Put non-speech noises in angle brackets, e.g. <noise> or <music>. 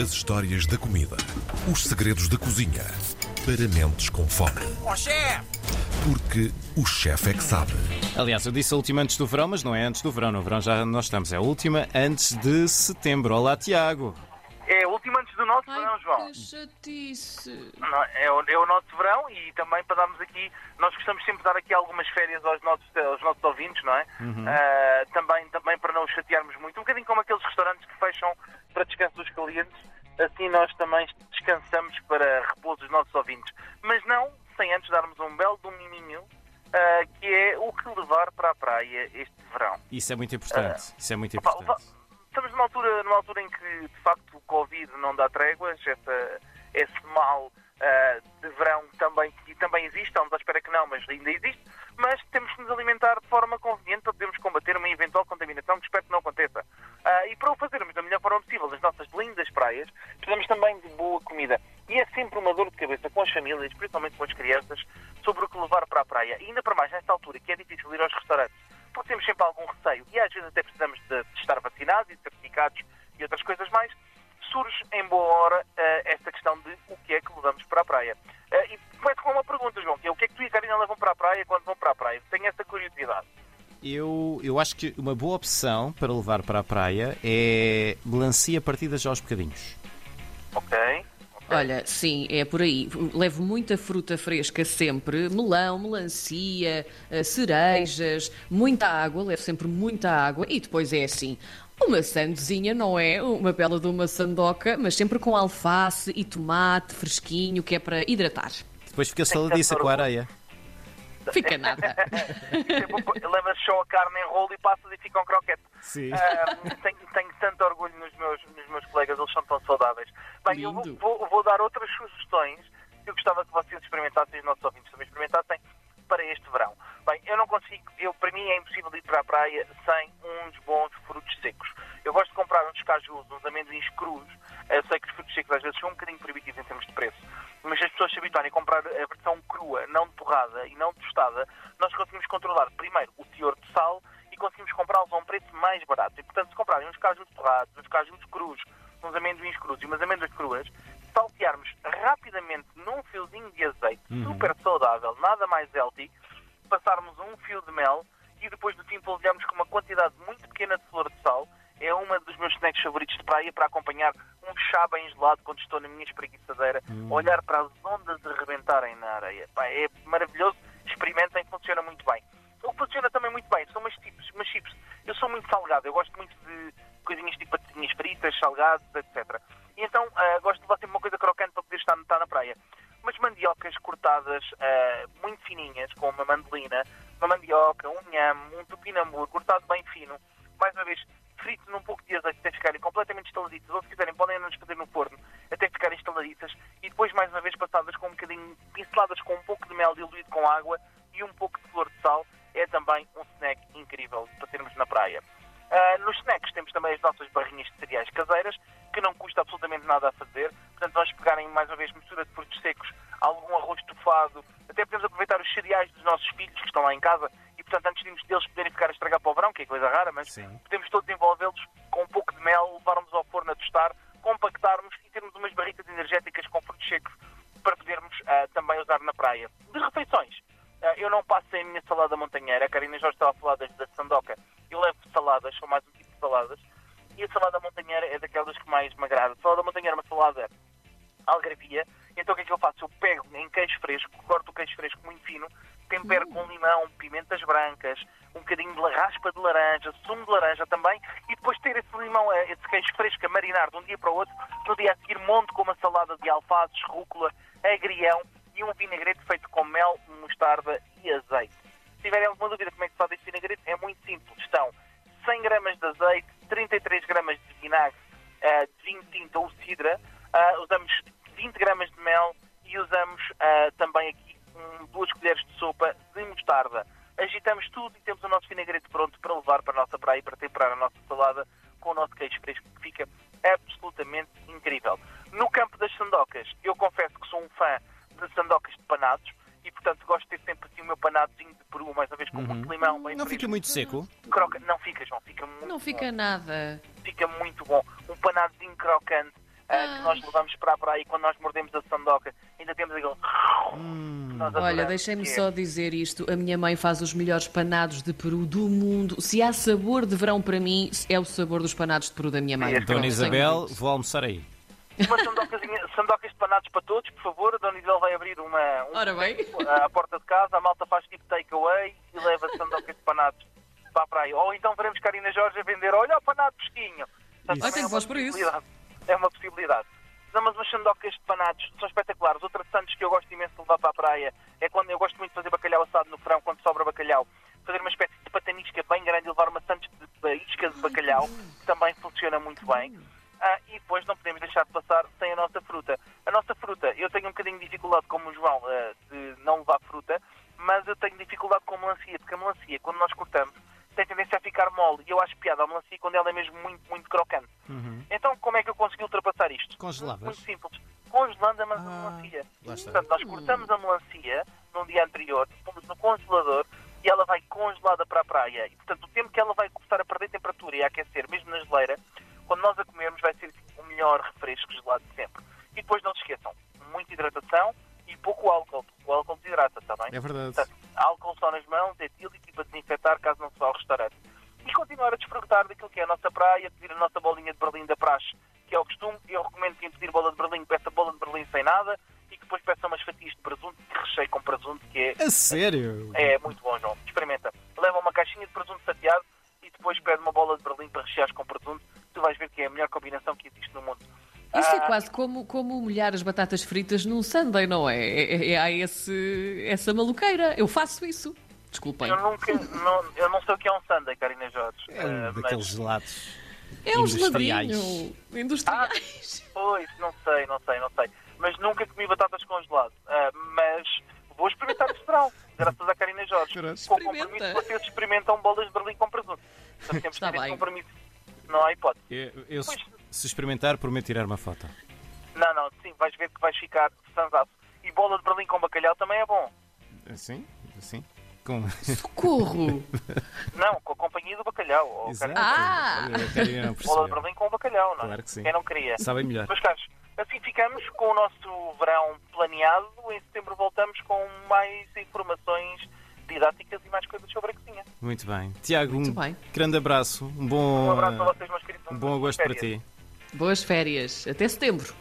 As histórias da comida. Os segredos da cozinha. Para mentes com fome. Ó chefe! Porque o chefe é que sabe. Aliás, eu disse a última antes do verão, mas não é antes do verão. No verão já nós estamos. É a última antes de setembro. Olá, Tiago. É nosso verão, Ai, João. que chatice. Não, é, o, é o nosso verão e também para darmos aqui, nós gostamos sempre de dar aqui algumas férias aos nossos, aos nossos ouvintes, não é? Ah, também, também para não os chatearmos muito. Um bocadinho como aqueles restaurantes que fecham para descanso dos clientes, assim nós também descansamos para repouso dos nossos ouvintes. Mas não sem antes darmos um belo domininho, ah, que é o que levar para a praia este verão. Isso é muito importante. Isso é muito Opa, importante. va- Estamos numa altura, numa altura em que, de facto, o Covid não dá tréguas, essa- esse mal ah, de verão também, também existe, estamos à espera que não, mas ainda existe, mas temos que nos alimentar de forma conveniente para podermos combater uma eventual contaminação, que espero que não aconteça. Ah, e para o fazermos da melhor forma possível nas nossas lindas praias, precisamos também de boa comida. E é sempre uma dor de cabeça com as famílias, principalmente com as crianças, sobre o que levar para a praia. E ainda para mais nesta altura, que é difícil ir aos restaurantes porque temos sempre algum receio e às vezes até precisamos de, de estar vacinados e certificados e outras coisas mais, surge em boa hora eh, esta questão de o que é que levamos para a praia. Eh, e começo com uma pergunta, João, que é o que é que tu e a Karina levam para a praia quando vão para a praia? Tenho essa curiosidade. Eu, eu acho que uma boa opção para levar para a praia é melancia partida já aos bocadinhos. Ok? Olha, sim, é por aí. Levo muita fruta fresca sempre. Melão, melancia, eh, cerejas, muita água. Levo sempre muita água. E depois é assim. Uma sandezinha, não é? Uma bela de uma sandoca, mas sempre com alface e tomate fresquinho, que é para hidratar. Depois fica saladiça com a areia. Fica nada. <laughs> Sempre Levas só a carne em rolo e passas e fica um croquete. Sim. Tenho, tenho tanto orgulho nos meus, nos meus colegas, eles são tão saudáveis. Bem, eu vou, Lindo. vou- vou dar outras sugestões que eu gostava que vocês experimentassem, os nossos ouvintes também experimentassem para este verão. Bem, eu não consigo, eu, para mim é impossível ir para a praia sem uns bons frutos secos. Eu gosto de comprar uns cajus, uns amendoins crus. Eu sei que os frutos secos às vezes são um bocadinho proibitivos em termos de preço, mas se as pessoas se habituarem a comprar a versão crua, não torrada e não tostada, nós conseguimos controlar primeiro o teor de sal e conseguimos comprá-los a um preço mais barato. E, portanto, se comprarem uns cajus torrados, uns cajus crus, uns amendoins crus e umas amêndoas cruas, saltearmos rapidamente num fiozinho de azeite, super saudável, nada mais healthy, passarmos um fio de mel e depois do fim polvilharmos com uma quantidade muito pequena de flor de sal. É uma dos meus snacks favoritos de praia para acompanhar um chá bem gelado quando estou na minha espreguiçadeira, olhar para as ondas a rebentarem na areia. É maravilhoso, experimentem, funciona muito bem. O que funciona também muito bem são umas chips, umas chips. Eu sou muito salgado, eu gosto muito de coisinhas tipo batatinhas fritas, salgados, etc. mandioca, um tupinambur cortado bem fino, mais uma vez fritos num pouco de azeite até ficarem completamente estaladiças, ou se quiserem podem nos fazer no forno até ficarem estaladiças e depois mais uma vez passadas com um bocadinho, pinceladas com um pouco de mel diluído com água e um pouco de flor de sal, é também um snack incrível para termos na praia. Ah, nos snacks temos também as nossas barrinhas de cereais caseiras, que não custa absolutamente nada a fazer. Portanto, vamos pegarem mais uma vez mistura de frutos secos, algum arroz estufado, até podemos aproveitar os cereais dos nossos filhos que estão lá em casa portanto, antes de deles poderem ficar a estragar para o verão, que é coisa rara, mas Sim. podemos todos envolvê-los com um pouco de mel, levarmos ao forno a tostar, compactarmos e termos umas barricas energéticas com frutos secos para podermos ah, também usar na praia. De refeições, ah, eu não passo sem a minha salada montanheira. A Karina já estava a falar das limão, pimentas brancas, um bocadinho de raspa de laranja, sumo de laranja também, e depois ter esse limão, eh, esse queijo fresco a marinar de um dia para o outro, no dia a seguir monto com uma salada de alfaces, rúcula, agrião e um vinagrete feito com mel, mostarda e azeite. Se tiverem alguma dúvida como é que se faz este vinagrete, é muito simples. Estão 100 gramas de azeite, 33 gramas de vinagre, eh, de vinho tinto ou cidra, ah, usamos 20 gramas de mel e usamos também aqui um, duas colheres de sopa de mostarda. Agitamos tudo e temos o nosso vinagrete pronto para levar para a nossa praia e para temperar a nossa salada com o nosso queijo fresco, que fica absolutamente incrível. No campo das sandocas, eu confesso que sou um fã de sandocas de panados e, portanto, gosto de ter sempre assim o meu panadozinho de peru, mais uma vez com muito limão. Bem Não fica fresco. muito seco? Croca... Não fica, João, fica muito Não bom fica nada. fica muito bom. Um panadozinho crocante, ah, que nós levamos para a praia e quando nós mordemos a sandoca ainda temos aquele. que nós Olha, deixem-me é- só dizer isto. A minha mãe faz os melhores panados de peru do mundo. Se há sabor de verão para mim, é o sabor dos panados de peru da minha mãe. Sim, Pronto, Dona Isabel, vou almoçar aí. Uma sandocas <laughs> de panados para todos, por favor. A Dona Isabel vai abrir uma, um Ora bem. à porta de casa, a malta faz tipo takeaway e leva sandocas de panados para a praia. Ou então veremos Karina Jorge a vender, olha o panado Ah, tenho é uma voz para isso. É uma possibilidade. Não, mas umas sandocas de panados são espetaculares. Outra de Santos que eu gosto imenso de levar para a praia é quando eu gosto muito de fazer bacalhau assado no verão, quando sobra bacalhau. Fazer uma espécie de patanisca bem grande e levar uma Santos de de isca de bacalhau, que também funciona muito bem. Ah, e depois não podemos deixar de passar sem a nossa fruta. A nossa fruta, eu tenho um bocadinho de dificuldade, como o João, ah, de não levar fruta, mas eu tenho dificuldade com a melancia, porque a melancia, quando nós cortamos, tem tendência a ficar mole. E eu acho piada a melancia quando ela é mesmo muito, muito crocante. Então, como é que eu consegui ultrapassar isto? Congelavas? Muito simples. Congelando a Ah, melancia. está. Portanto, nós cortamos a melancia num dia anterior, pomos no congelador e ela vai congelada para a praia. E, portanto, o tempo que ela vai começar a perder temperatura e a aquecer, mesmo na geleira, quando nós a comermos, vai ser o melhor refresco gelado de sempre. E depois não se esqueçam, muita hidratação e pouco álcool. O álcool desidrata, está bem? É verdade. Portanto, álcool só nas mãos, etílico e para desinfetar caso não se vá ao restaurante. E continuar a desfrutar daquilo que é a nossa praia, pedir a nossa bolinha de Berlim da praxe, que é o costume. Eu recomendo que quem pedir bola de Berlim peça bola de Berlim sem nada e que depois peça umas fatias de presunto, que recheio com presunto, que é, A sério? é muito bom, João. Experimenta. Leva uma caixinha de presunto sateado e depois pede uma bola de Berlim para rechear com presunto. Tu vais ver que é a melhor combinação que existe no mundo. Isso é Ah, quase como, como molhar as batatas fritas num sundae, não é? É, é, é há esse, essa maluqueira. Eu faço isso. Desculpem. Eu nunca, não, eu não sei o que é um sundae, Karina Jorge. É um mas- daqueles gelados. É um Industriais. geladinho. Industriais. Pois, não sei, não sei, não sei. Mas nunca comi batatas congelado. Ah, mas vou experimentar este verão, graças à Karina Jorge. Com compromisso que vocês experimentam bolas de Berlim com presunto. Portanto, temos Está que ter esse compromisso. Não há hipótese. Eu, eu, se, Pois. se experimentar, prometo tirar uma foto. Não, não, sim, vais ver que vais ficar sanzado. E bola de Berlim com bacalhau também é bom. Assim? Assim? Com... Socorro! <laughs> Não, com a companhia do bacalhau. ou Exato. Ah! Bola de. Berlim com bacalhau, não é? Claro que sim. Quem não queria. Sabem melhor. Meus caros, assim ficamos com o nosso verão planeado. Em setembro voltamos com mais informações didáticas e mais coisas sobre a cozinha. Muito bem. Tiago, um Muito bem. grande abraço. Um bom, Um abraço a vocês, meus queridos. um bom agosto para ti. Boas férias. Até setembro.